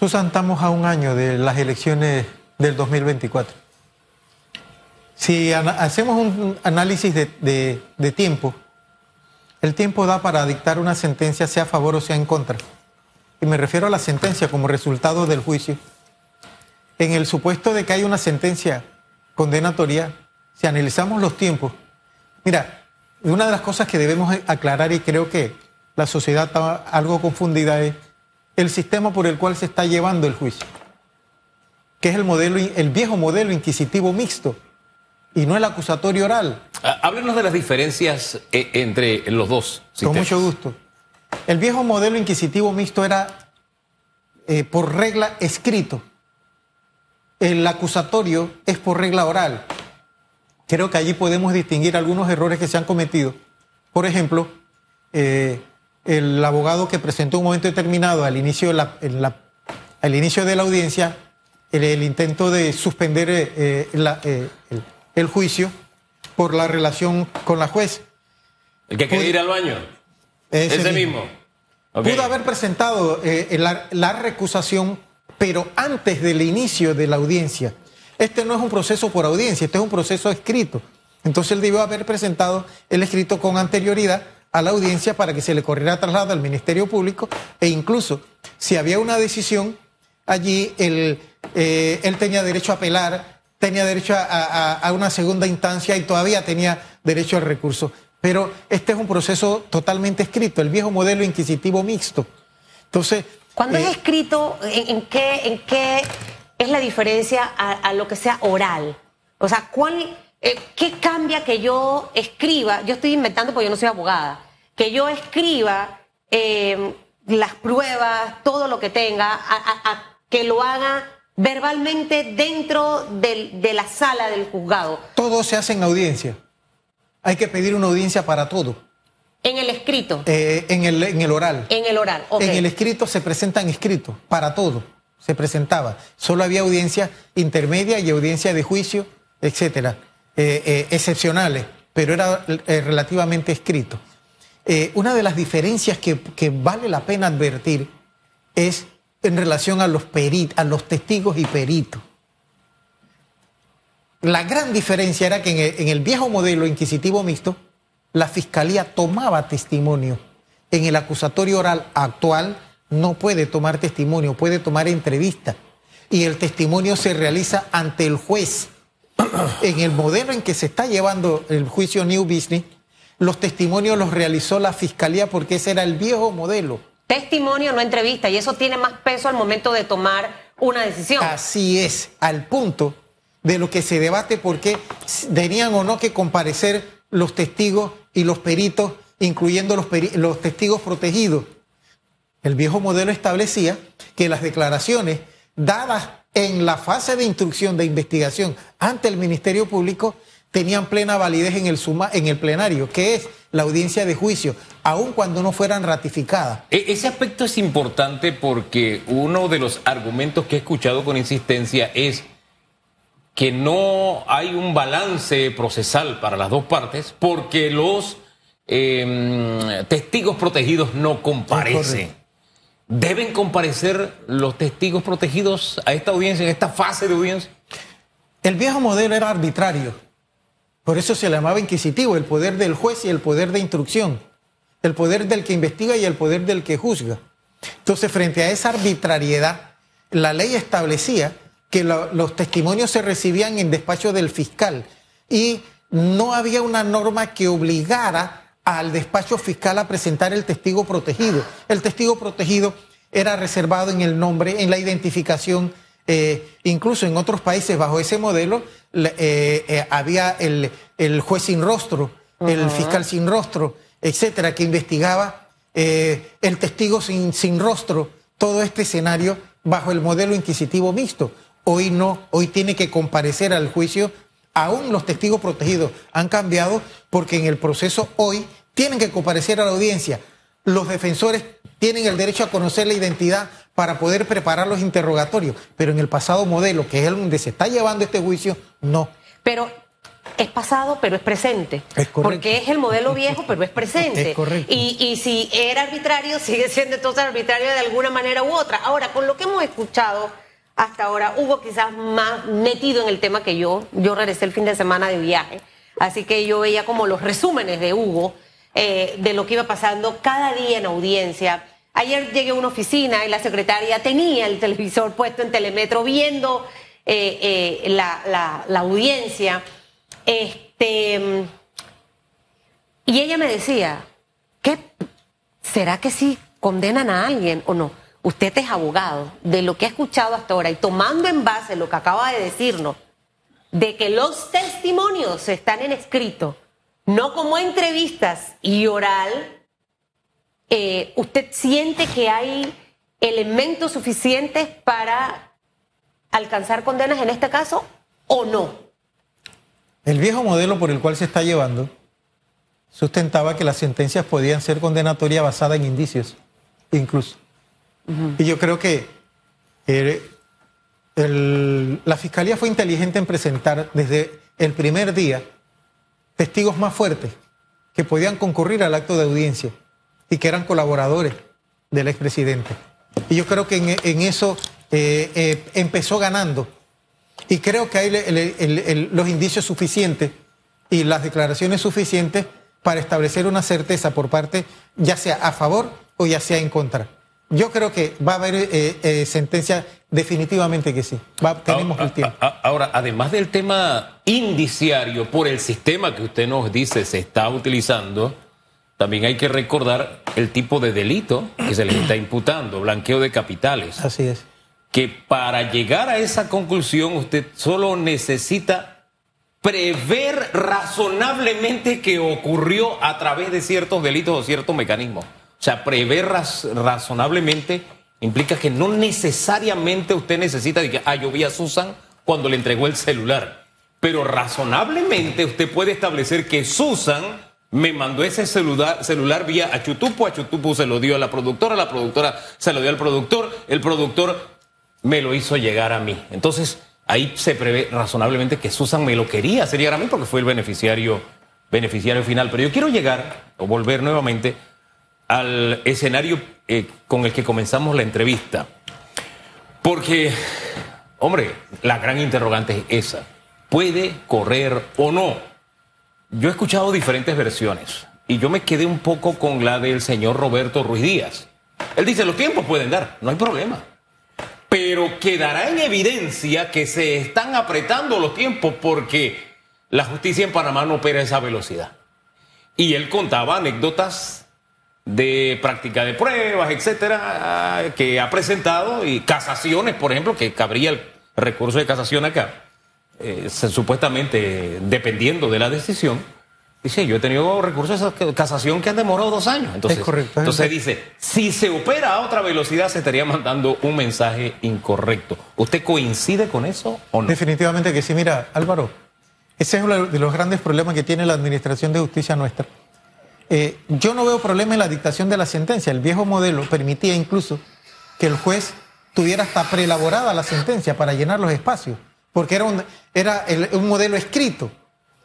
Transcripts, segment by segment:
Susan, estamos a un año de las elecciones del 2024. Si hacemos un análisis de, tiempo, el tiempo da para dictar una sentencia, sea a favor o sea en contra. Y me refiero a la sentencia como resultado del juicio. En el supuesto de que hay una sentencia condenatoria, si analizamos los tiempos, mira, una de las cosas que debemos aclarar y creo que la sociedad está algo confundida es el sistema por el cual se está llevando el juicio, que es el modelo, el viejo modelo inquisitivo mixto y no el acusatorio oral. Ah, háblenos de las diferencias eh, entre los dos. Con mucho gusto. El viejo modelo inquisitivo mixto era eh, por regla escrito. El acusatorio es por regla oral. Creo que allí podemos distinguir algunos errores que se han cometido. Por ejemplo, eh, el abogado que presentó un momento determinado al inicio de la, al inicio de la audiencia el, intento de suspender la, el, el juicio por la relación con la juez. ¿El que quiere ir al baño? Ese, mismo. Pudo haber presentado eh, la, recusación, pero antes del inicio de la audiencia. Este no es un proceso por audiencia, este es un proceso escrito. Entonces él debió haber presentado el escrito con anterioridad a la audiencia para que se le corriera traslado al Ministerio Público e incluso si había una decisión allí, él, eh, él tenía derecho a apelar tenía derecho a, una segunda instancia y todavía tenía derecho al recurso. Pero este es un proceso totalmente escrito, el viejo modelo inquisitivo mixto. Entonces. Cuando es eh, escrito, ¿en, qué, ¿en qué es la diferencia a, lo que sea oral? O sea, ¿cuál, eh, ¿qué cambia que yo escriba? Yo estoy inventando porque yo no soy abogada. Que yo escriba eh, las pruebas, todo lo que tenga, a que lo haga verbalmente dentro de la sala del juzgado. Todo se hace en audiencia. Hay que pedir una audiencia para todo. En el escrito. Eh, en, el, en el oral. En el oral. En el escrito se presenta en escrito, para todo. Se presentaba. Solo había audiencia intermedia y audiencia de juicio, etcétera, eh, eh, excepcionales, pero era relativamente escrito. una de las diferencias que, vale la pena advertir es en relación a los, a los testigos y peritos. La gran diferencia era que en el, viejo modelo inquisitivo mixto, la fiscalía tomaba testimonio. En el acusatorio oral actual no puede tomar testimonio, puede tomar entrevista. Y el testimonio se realiza ante el juez. En el modelo en que se está llevando el juicio New Business, los testimonios los realizó la fiscalía porque ese era el viejo modelo testimonio, no entrevista, y eso tiene más peso al momento de tomar una decisión. Así es, al punto de lo que se debate porque tenían o no que comparecer los testigos y los peritos, incluyendo los, los testigos protegidos. El viejo modelo establecía que las declaraciones dadas en la fase de instrucción de investigación ante el Ministerio Público tenían plena validez en el, suma, en el plenario, que es la audiencia de juicio, aun cuando no fueran ratificadas. E, ese aspecto es importante porque uno de los argumentos que he escuchado con insistencia es que no hay un balance procesal para las dos partes porque los em, testigos protegidos no comparecen. ¿Deben comparecer los testigos protegidos a esta audiencia, en esta fase de audiencia? El viejo modelo era arbitrario por eso se le llamaba inquisitivo, el poder del juez y el poder de instrucción, el poder del que investiga y el poder del que juzga. Entonces, frente a esa arbitrariedad, la ley establecía que los testimonios se recibían en despacho del fiscal y no había una norma que obligara al despacho fiscal a presentar el testigo protegido. El testigo protegido era reservado en el nombre, en la identificación eh, incluso en otros países bajo ese modelo eh, eh, había el, juez sin rostro, el fiscal sin rostro, etcétera, que investigaba el testigo sin, sin rostro, todo este escenario bajo el modelo inquisitivo mixto. Hoy no, hoy tiene que comparecer al juicio, aún los testigos protegidos han cambiado porque en el proceso hoy tienen que comparecer a la audiencia. Los defensores tienen el derecho a conocer la identidad para poder preparar los interrogatorios. Pero en el pasado modelo, que es el donde se está llevando este juicio, no. Pero es pasado, pero es presente. Es correcto. Porque es el modelo viejo, pero es presente. Es correcto. Y, y si era arbitrario, sigue siendo entonces arbitrario de alguna manera u otra. Ahora, con lo que hemos escuchado hasta ahora, Hugo quizás más metido en el tema que yo. Yo regresé el fin de semana de viaje, así que yo veía como los resúmenes de Hugo eh, de lo que iba pasando cada día en audiencia. Ayer llegué a una oficina y la secretaria tenía el televisor puesto en telemetro viendo eh, eh, la, la- audiencia. Este, y ella me decía, ¿qué, ¿será que sí condenan a alguien o no? Usted es abogado de lo que ha escuchado hasta ahora y tomando en base lo que acaba de decirnos, de que los testimonios están en escrito, no como entrevistas y oral, eh, ¿usted siente que hay elementos suficientes para alcanzar condenas en este caso o no? El viejo modelo por el cual se está llevando sustentaba que las sentencias podían ser condenatorias basadas en indicios, incluso. Y yo creo que eh, el- la fiscalía fue inteligente en presentar desde el primer día testigos más fuertes que podían concurrir al acto de audiencia y que eran colaboradores del expresidente. Y yo creo que en, eso eh, eh, empezó ganando. Y creo que hay los indicios suficientes y las declaraciones suficientes para establecer una certeza por parte, ya sea a favor o ya sea en contra. Yo creo que va a haber eh, eh, sentencia definitivamente que sí. Va- tenemos Ahora, el tiempo. a- a- Ahora, además del tema indiciario, por el sistema que usted nos dice se está utilizando, también hay que recordar el tipo de delito que se les está imputando, blanqueo de capitales. Así es. Que para llegar a esa conclusión usted solo necesita prever razonablemente que ocurrió a través de ciertos delitos o ciertos mecanismos. O sea, prever raz- razonablemente implica que no necesariamente usted necesita de que, ah, yo vi a Susan cuando le entregó el celular. Pero razonablemente usted puede establecer que Susan me mandó ese celular, celular vía a Chutupo, a Chutupo se lo dio a la productora, la productora se lo dio al productor, el productor me lo hizo llegar a mí. Entonces, ahí se prevé razonablemente que Susan me lo quería hacer llegar a mí porque fue el beneficiario, beneficiario final. Pero yo quiero llegar, o volver nuevamente, al escenario eh, con el que comenzamos la entrevista. Porque, hombre, la gran interrogante es esa. ¿Puede correr o no? Yo he escuchado diferentes versiones y yo me quedé un poco con la del señor Roberto Ruiz Díaz. Él dice, los tiempos pueden dar, no hay problema. Pero quedará en evidencia que se están apretando los tiempos porque la justicia en Panamá no opera a esa velocidad. Y él contaba anécdotas de práctica de pruebas, etcétera, que ha presentado y casaciones, por ejemplo, que cabría el recurso de casación acá, eh, supuestamente dependiendo de la decisión. Dice, yo he tenido recursos de casación que han demorado dos años. Entonces, Es correcto. entonces dice, si se opera a otra velocidad, se estaría mandando un mensaje incorrecto. ¿Usted coincide con eso o no? Definitivamente que sí. Mira, Álvaro, ese es uno de los grandes problemas que tiene la Administración de Justicia nuestra. Eh, yo no veo problema en la dictación de la sentencia. El viejo modelo permitía incluso que el juez tuviera hasta preelaborada la sentencia para llenar los espacios, porque era un, era un modelo escrito.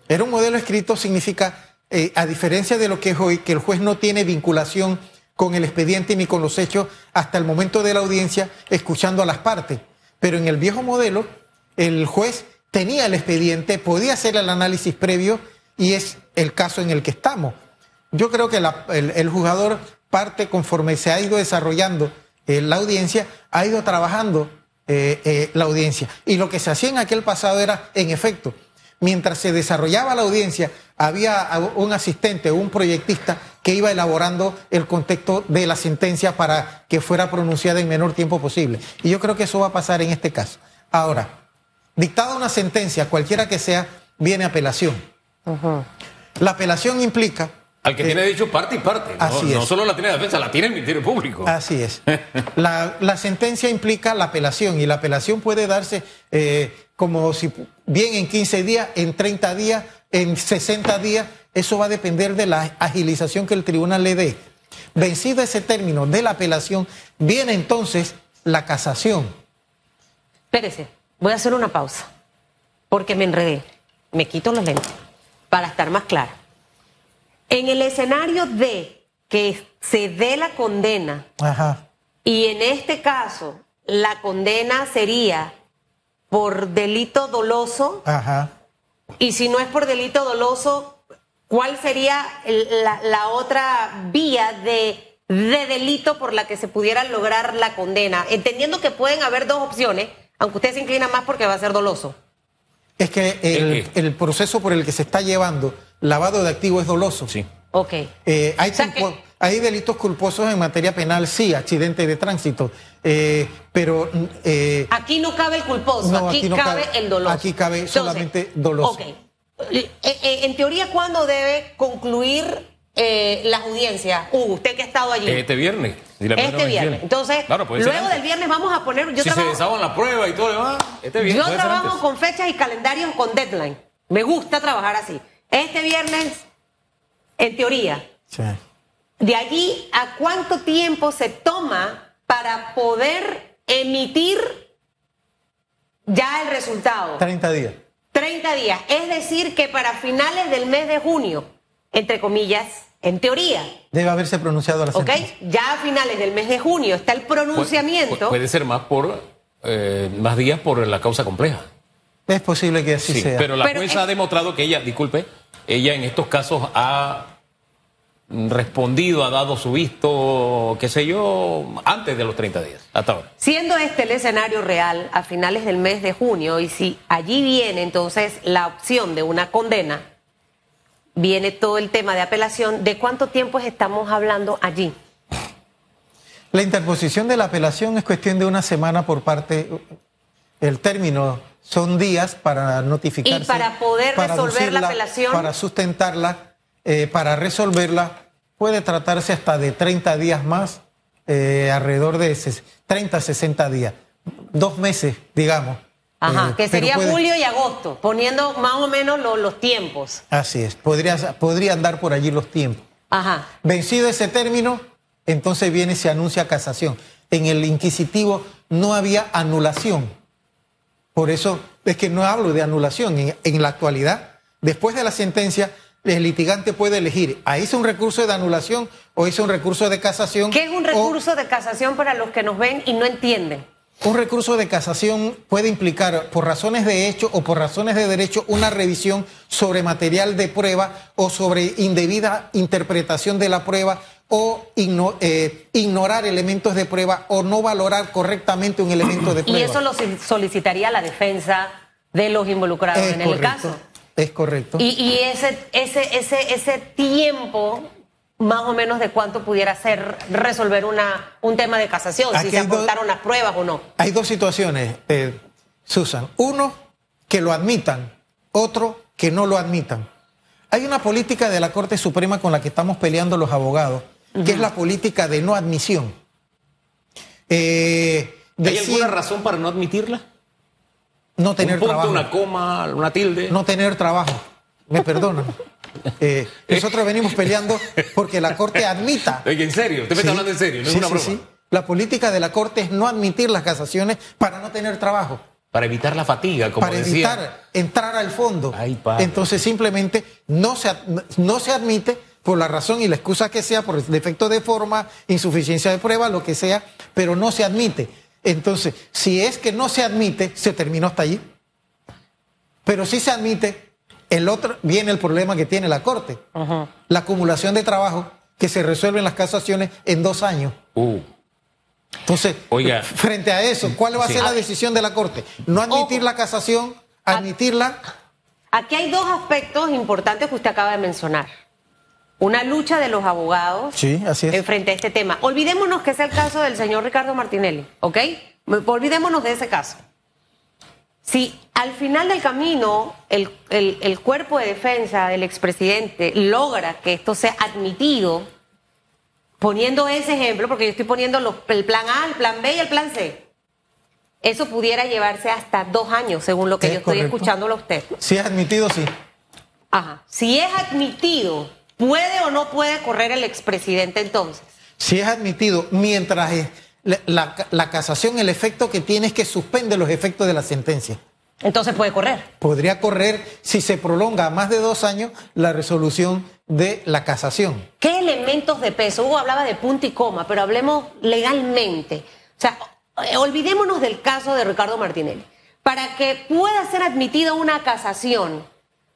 Era un modelo escrito significa, eh, a diferencia de lo que es hoy, que el juez no tiene vinculación con el expediente ni con los hechos hasta el momento de la audiencia, escuchando a las partes. Pero en el viejo modelo, el juez tenía el expediente, podía hacer el análisis previo y es el caso en el que estamos. Yo creo que la- el, el jugador parte conforme se ha ido desarrollando eh, la audiencia, ha ido trabajando eh, eh, la audiencia. Y lo que se hacía en aquel pasado era, en efecto, mientras se desarrollaba la audiencia, había un asistente, un proyectista que iba elaborando el contexto de la sentencia para que fuera pronunciada en menor tiempo posible. Y yo creo que eso va a pasar en este caso. Ahora, dictada una sentencia, cualquiera que sea, viene apelación. La apelación implica Al que eh, tiene derecho parte y parte. ¿no? así no es. solo la tiene la defensa, la tiene el Ministerio Público. Así es. La, la sentencia implica la apelación y la apelación puede darse eh, como si bien en 15 días, en 30 días, en 60 días. Eso va a depender de la agilización que el tribunal le dé. Vencido ese término de la apelación, viene entonces la casación. Espérese, voy a hacer una pausa, porque me enredé. Me quito los lentes. para estar más claro. En el escenario de que se dé la condena, Ajá. y en este caso la condena sería por delito doloso, Ajá. y si no es por delito doloso, ¿cuál sería la, la otra vía de, de delito por la que se pudiera lograr la condena? Entendiendo que pueden haber dos opciones, aunque usted se inclina más porque va a ser doloso. Es que el, el proceso por el que se está llevando lavado de activos es doloso. Sí. Ok. Eh, hay, O sea culpo- que- hay delitos culposos en materia penal, sí, accidente de tránsito, eh, pero eh, Aquí no cabe el culposo, No, aquí, aquí no cabe, cabe- el doloso. aquí cabe solamente doloso. Ok. Eh, eh, en teoría, ¿cuándo debe concluir eh, la audiencia? Hugo, usted que ha estado allí. Este viernes. si la este viernes. Entonces, Claro, luego antes. del viernes vamos a poner. Yo si se trabajo, desaban la prueba y todo lo demás, este viernes. yo trabajo con fechas y calendarios con deadline. Me gusta trabajar así. Este viernes, en teoría, sí. de allí a cuánto tiempo se toma para poder emitir ya el resultado. 30 días. 30 días. Es decir, que para finales del mes de junio, entre comillas, en teoría, Debe haberse pronunciado la ¿ok? sentencia. Ya a finales del mes de junio está el pronunciamiento. Pu- puede ser más por eh, más días por la causa compleja. Es posible que así Sí, sea. pero la Pero jueza es- ha demostrado que ella, disculpe, ella en estos casos ha respondido, ha dado su visto, qué sé yo, antes de los 30 días, hasta ahora. Siendo este el escenario real a finales del mes de junio, y si allí viene entonces la opción de una condena, viene todo el tema de apelación, ¿de cuánto tiempo estamos hablando allí? La interposición de la apelación es cuestión de una semana por parte. El término son días para notificarse. Y para poder resolver la apelación. Para sustentarla, eh, para resolverla, puede tratarse hasta de 30 días más, eh, alrededor de ses- 30, 60 días. Dos meses, digamos. Ajá, Eh, que sería puede- julio y agosto, poniendo más o menos lo- los tiempos. Así es, podría, podría andar por allí los tiempos. Ajá. Vencido ese término, entonces viene y se anuncia casación. En el inquisitivo no había anulación. Por eso es que no hablo de anulación. En, en la actualidad, después de la sentencia, el litigante puede elegir, ¿a hice un recurso de anulación o hice un recurso de casación? ¿Qué es un o- recurso de casación para los que nos ven y no entienden? Un recurso de casación puede implicar, por razones de hecho o por razones de derecho, una revisión sobre material de prueba o sobre indebida interpretación de la prueba o igno- eh, ignorar elementos de prueba o no valorar correctamente un elemento de Y prueba. eso lo solicitaría la defensa de los involucrados es en el caso. Es correcto. Y, y ese, ese, ese, ese tiempo, más o menos de cuánto pudiera ser resolver una, un tema de casación, Aquí si se aportaron las pruebas o no. Hay dos situaciones, eh, Susan. Uno, que lo admitan. Otro, que no lo admitan. Hay una política de la Corte Suprema con la que estamos peleando los abogados, que es la política de no admisión. Eh, ¿Hay alguna razón para no admitirla? no tener un punto, trabajo. una coma, una tilde. No tener trabajo. Me perdonan. Eh, nosotros venimos peleando porque la Corte admita. Oye, en serio, usted me Sí, está hablando en serio, no es sí, una sí, broma. sí. La política de la Corte es no admitir las casaciones para no tener trabajo. Para evitar la fatiga, como para decía. evitar entrar al fondo. Ay. Entonces simplemente no se, no se admite por la razón y la excusa que sea, por defecto de forma, insuficiencia de prueba, lo que sea, pero no se admite. Entonces, si es que no se admite, se terminó hasta allí. Pero si se admite, el otro viene el problema que tiene la Corte. La acumulación de trabajo que se resuelve en las casaciones en dos años. Uh, Entonces, Oiga. frente a eso, ¿cuál va a Sí. ser la decisión de la Corte? No admitir Ojo. la casación, admitirla. Aquí hay dos aspectos importantes que usted acaba de mencionar. Una lucha de los abogados Sí, así es. en frente a este tema. Olvidémonos que es el caso del señor Ricardo Martinelli, ¿ok? Olvidémonos de ese caso. Si al final del camino el, el- el cuerpo de defensa del expresidente logra que esto sea admitido, poniendo ese ejemplo, porque yo estoy poniendo los- el plan A, el plan B y el plan C, eso pudiera llevarse hasta dos años, según lo que yo estoy correcto. escuchándolo a usted. Si es admitido, sí. Ajá. Si es admitido, ¿puede o no puede correr el expresidente entonces? Si es admitido, mientras es- la, la- la casación, el efecto que tiene es que suspende los efectos de la sentencia. Entonces puede correr. Podría correr si se prolonga a más de dos años la resolución de la casación. ¿Qué elementos de peso? Hugo hablaba de punto y coma, pero hablemos legalmente. O sea, eh, olvidémonos del caso de Ricardo Martinelli. Para que pueda ser admitida una casación,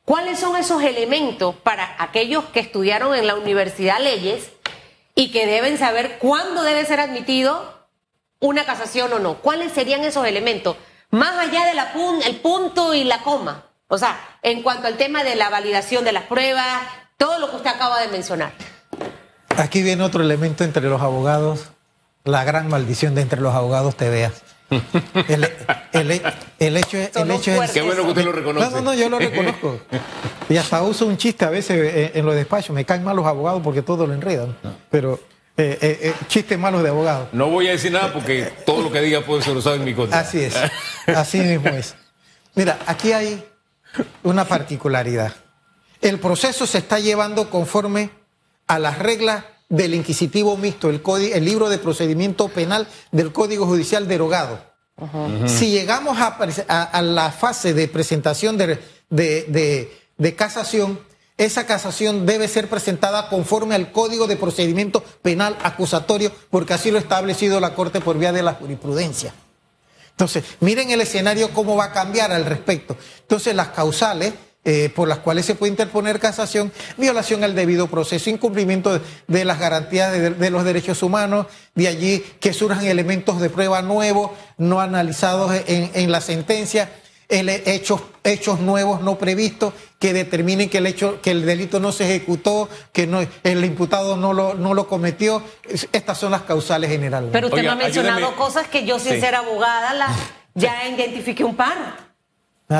¿cuáles son esos elementos para aquellos que estudiaron en la universidad leyes y que deben saber cuándo debe ser admitido una casación o no? ¿Cuáles serían esos elementos? Más allá del punto y la coma. O sea, en cuanto al tema de la validación de las pruebas, todo lo que usted acaba de mencionar. Aquí viene otro elemento entre los abogados, la gran maldición de entre los abogados te veas. El, hecho, es, el hecho es... Qué bueno que usted lo reconoce. No, no, no, yo lo reconozco. Y hasta uso un chiste a veces en, los despachos. Me caen mal los abogados porque todo lo enredan. Pero eh, eh, eh, chistes malos de abogado. No voy a decir nada porque todo lo que diga puede ser usado en mi contra. Así es, así mismo es. Mira, aquí hay una particularidad. El proceso se está llevando conforme a las reglas del inquisitivo mixto, el, el libro de procedimiento penal del Código Judicial derogado. Si llegamos a, la fase de presentación de casación, esa casación debe ser presentada conforme al Código de Procedimiento Penal Acusatorio, porque así lo ha establecido la Corte por vía de la jurisprudencia. Entonces, miren el escenario cómo va a cambiar al respecto. Entonces, las causales eh, por las cuales se puede interponer casación, violación al debido proceso, incumplimiento de, las garantías de, los derechos humanos, de allí que surjan elementos de prueba nuevos, no analizados en la sentencia hechos, hechos nuevos no previstos que determinen que el hecho, que el delito no se ejecutó, que no, el imputado no lo, no lo cometió. Estas son las causales generales. Pero usted me ha mencionado cosas que yo, sin ser abogada, la, ya identifiqué un par.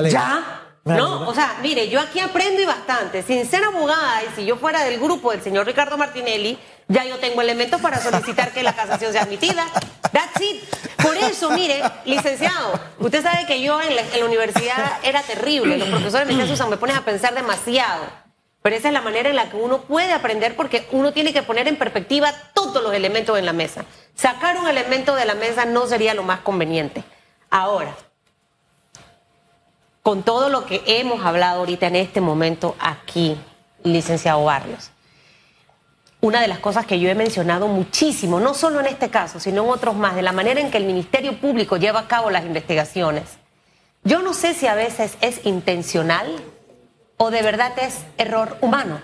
Ya. No, o sea, mire, yo aquí aprendo y bastante. Sin ser abogada, y si yo fuera del grupo del señor Ricardo Martinelli, ya yo tengo elementos para solicitar que la casación sea admitida. That's it. Por eso, mire, licenciado, usted sabe que yo en la, universidad era terrible. Los profesores me decían, Susan, me pones a pensar demasiado. Pero esa es la manera en la que uno puede aprender porque uno tiene que poner en perspectiva todos los elementos en la mesa. Sacar un elemento de la mesa no sería lo más conveniente. Ahora, con todo lo que hemos hablado ahorita en este momento aquí, licenciado Barrios, una de las cosas que yo he mencionado muchísimo, no solo en este caso, sino en otros más, de la manera en que el Ministerio Público lleva a cabo las investigaciones. Yo no sé si a veces es intencional o de verdad es error humano.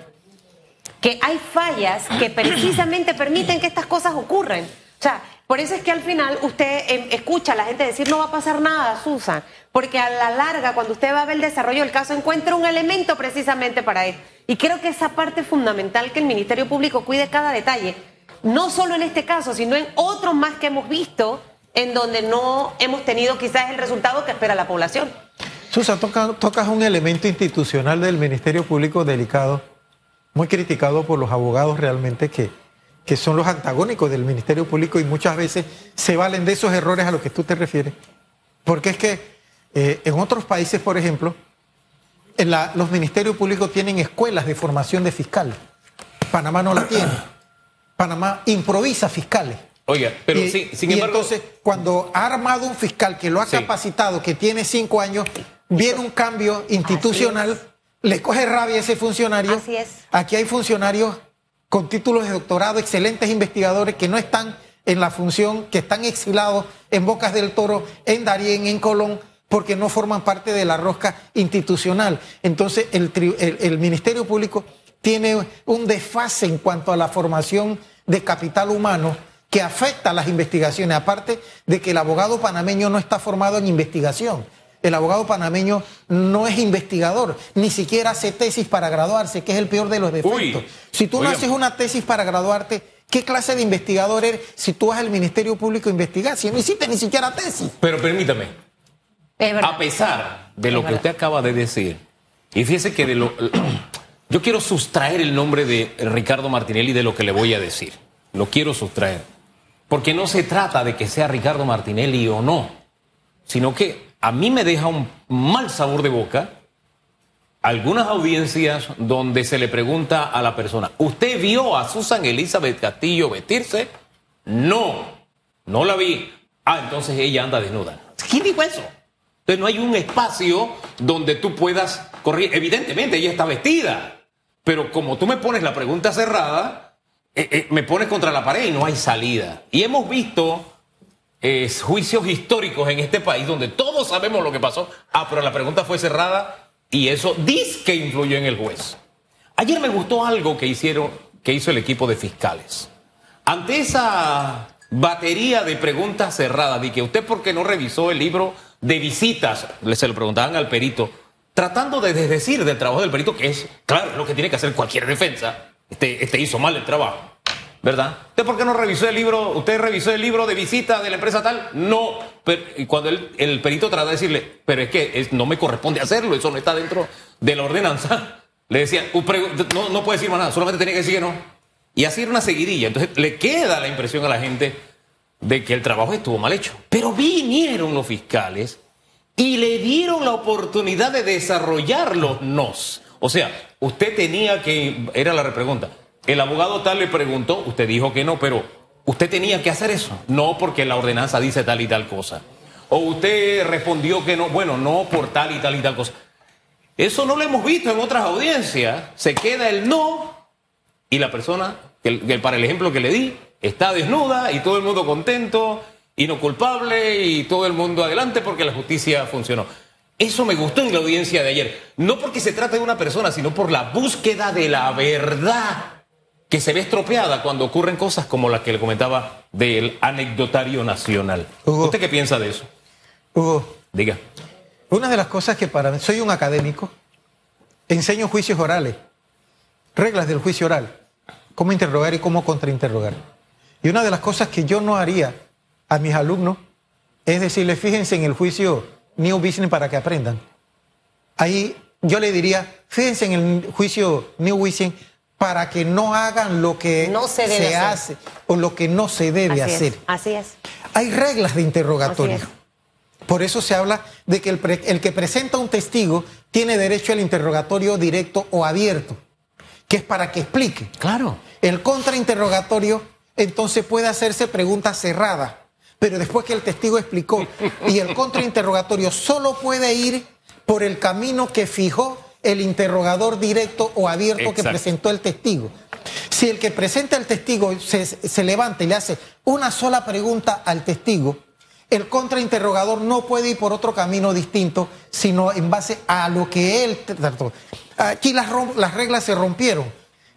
Que hay fallas que precisamente permiten que estas cosas ocurran. O sea, por eso es que al final usted em, escucha a la gente decir no va a pasar nada, Susan, porque a la larga, cuando usted va a ver el desarrollo del caso, encuentra un elemento precisamente para eso. Y creo que esa parte fundamental que el Ministerio Público cuide cada detalle, no solo en este caso, sino en otros más que hemos visto, en donde no hemos tenido quizás el resultado que espera la población. Susan, tocas un elemento institucional del Ministerio Público delicado, muy criticado por los abogados realmente que que son los antagónicos del Ministerio Público y muchas veces se valen de esos errores a los que tú te refieres. Porque es que eh, en otros países, por ejemplo, los ministerios públicos tienen escuelas de formación de fiscales. Panamá no la tiene. Panamá improvisa fiscales. Oiga, pero sí, sin embargo. Entonces, cuando ha armado un fiscal que lo ha capacitado, que tiene cinco años, viene un cambio institucional, le coge rabia a ese funcionario. Así es. Aquí hay funcionarios con títulos de doctorado, excelentes investigadores que no están en la función, que están exilados en Bocas del Toro, en Darién, en Colón, porque no forman parte de la rosca institucional. Entonces, el, Ministerio Público tiene un desfase en cuanto a la formación de capital humano que afecta a las investigaciones, aparte de que el abogado panameño no está formado en investigación. El abogado panameño no es investigador, ni siquiera hace tesis para graduarse, que es el peor de los defectos. si tú no haces una tesis para graduarte, ¿qué clase de investigador eres si tú vas al Ministerio Público a investigar? Si no hiciste ni siquiera tesis. Pero permítame, a pesar de lo que usted acaba de decir, y fíjese que de lo, yo quiero sustraer el nombre de Ricardo Martinelli de lo que le voy a decir. Lo quiero sustraer. Porque no se trata de que sea Ricardo Martinelli o no, sino que a mí me deja un mal sabor de boca algunas audiencias donde se le pregunta a la persona, ¿usted vio a Susan Elizabeth Castillo vestirse? No, no la vi. Ah, entonces ella anda desnuda. ¿Quién dijo eso? Entonces no hay un espacio donde tú puedas correr. Evidentemente ella está vestida, pero como tú me pones la pregunta cerrada, eh, eh, me pones contra la pared y no hay salida. Y hemos visto eh, juicios históricos en este país donde todos sabemos lo que pasó. Ah, pero la pregunta fue cerrada y eso dice que influyó en el juez. Ayer me gustó algo que hicieron, que hizo el equipo de fiscales. Ante esa batería de preguntas cerradas, de que usted por qué no revisó el libro de visitas, se lo preguntaban al perito, tratando de desdecir del trabajo del perito, que es, claro, lo que tiene que hacer cualquier defensa. Este, este hizo mal el trabajo, ¿verdad? ¿Usted por qué no revisó el libro? ¿Usted revisó el libro de visita de la empresa tal? No. y cuando el, perito trata de decirle, pero es que no me corresponde hacerlo, eso no está dentro de la ordenanza, le decía, no, no puede decir más nada, solamente tenía que decir que no. Y así era una seguidilla. Entonces le queda la impresión a la gente de que el trabajo estuvo mal hecho. Pero vinieron los fiscales y le dieron la oportunidad de desarrollar los nos. O sea, usted tenía que, era la repregunta, el abogado tal le preguntó, usted dijo que no, pero usted tenía que hacer eso. No porque la ordenanza dice tal y tal cosa. O usted respondió que no, bueno, no por tal y tal y tal cosa. Eso no lo hemos visto en otras audiencias. Se queda el no y la persona, que, para el ejemplo que le di, está desnuda y todo el mundo contento y no culpable y todo el mundo adelante porque la justicia funcionó. Eso me gustó en la audiencia de ayer. No porque se trate de una persona, sino por la búsqueda de la verdad que se ve estropeada cuando ocurren cosas como las que le comentaba del anecdotario nacional. ¿Usted qué piensa de eso? Hugo. Diga. Una de las cosas que para mí, soy un académico, enseño juicios orales, reglas del juicio oral, cómo interrogar y cómo contrainterrogar. Y una de las cosas que yo no haría a mis alumnos es decirles, fíjense en el juicio New Business para que aprendan. Ahí yo le diría, fíjense en el juicio New Business para que no hagan lo que no se, hace o lo que no se debe hacer. así es. Hay reglas de interrogatorio. Por eso se habla de que el, el, que presenta un testigo tiene derecho al interrogatorio directo o abierto, que es para que explique. Claro. El contrainterrogatorio entonces puede hacerse preguntas cerradas, pero después que el testigo explicó y el contrainterrogatorio solo puede ir por el camino que fijó el interrogador directo o abierto que presentó el testigo. Si el que presenta el testigo se, se levanta y le hace una sola pregunta al testigo, el contrainterrogador no puede ir por otro camino distinto, sino en base a lo que él trató. Aquí las, las reglas se rompieron.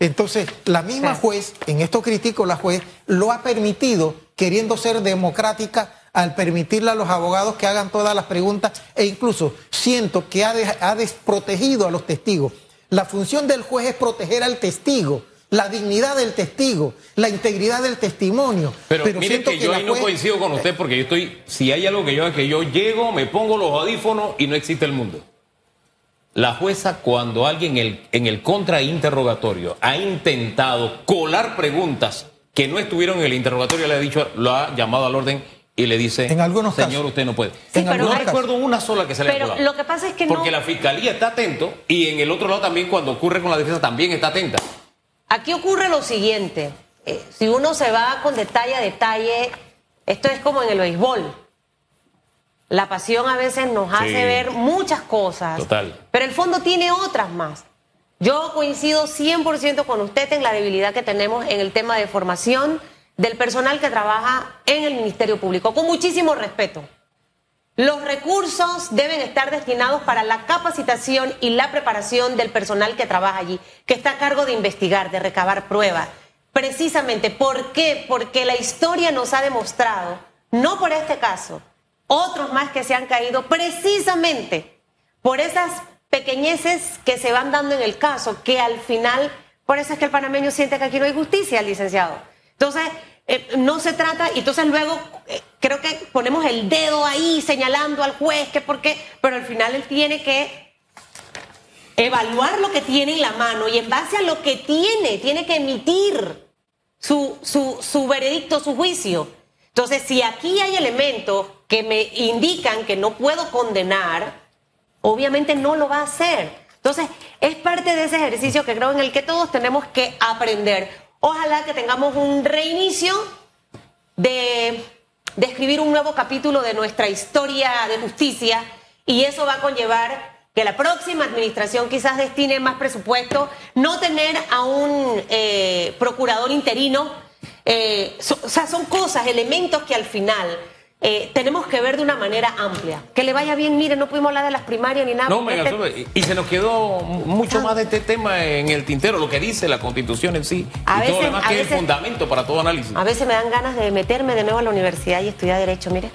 Entonces, la misma juez, en esto critico la juez, lo ha permitido, queriendo ser democrática, al permitirle a los abogados que hagan todas las preguntas e incluso siento que ha, ha desprotegido a los testigos. La función del juez es proteger al testigo la dignidad del testigo, la integridad del testimonio. Pero, mire que, yo ahí no coincido con usted porque yo estoy, si hay algo que yo que yo llego, me pongo los audífonos y no existe el mundo. La jueza cuando alguien en el, en el contrainterrogatorio ha intentado colar preguntas que no estuvieron en el interrogatorio, le ha dicho, lo ha llamado al orden y le dice, en algunos señor, usted no puede. en no recuerdo una sola que se le Pero lo que pasa es que Porque la fiscalía está atento y en el otro lado también cuando ocurre con la defensa también está atenta. Aquí ocurre lo siguiente, eh, si uno se va con detalle a detalle, esto es como en el béisbol. La pasión a veces nos hace ver muchas cosas, Total. pero el fondo tiene otras más. Yo coincido 100% con usted en la debilidad que tenemos en el tema de formación del personal que trabaja en el Ministerio Público, con muchísimo respeto. Los recursos deben estar destinados para la capacitación y la preparación del personal que trabaja allí, que está a cargo de investigar, de recabar pruebas. Precisamente, ¿por qué? Porque la historia nos ha demostrado, no por este caso, otros más que se han caído precisamente por esas pequeñeces que se van dando en el caso, que al final, por eso es que el panameño siente que aquí no hay justicia, licenciado. Entonces, eh, no se trata, y entonces luego eh, creo que ponemos el dedo ahí señalando al juez que por qué, pero al final él tiene que evaluar lo que tiene en la mano y en base a lo que tiene, tiene que emitir su, su, su veredicto, su juicio. Entonces, si aquí hay elementos que me indican que no puedo condenar, obviamente no lo va a hacer. Entonces, es parte de ese ejercicio que creo en el que todos tenemos que aprender. Ojalá que tengamos un reinicio de, escribir un nuevo capítulo de nuestra historia de justicia y eso va a conllevar que la próxima administración quizás destine más presupuesto, no tener a un eh, procurador interino. Eh, o sea, son cosas, elementos que al final eh, tenemos que ver de una manera amplia. Que le vaya bien, mire, no pudimos hablar de las primarias ni nada. No, me Este- y, y se nos quedó mucho más de este tema en el tintero, lo que dice la constitución en sí. A y todo lo demás a que es el fundamento para todo análisis. A veces me dan ganas de meterme de nuevo a la universidad y estudiar Derecho, mire.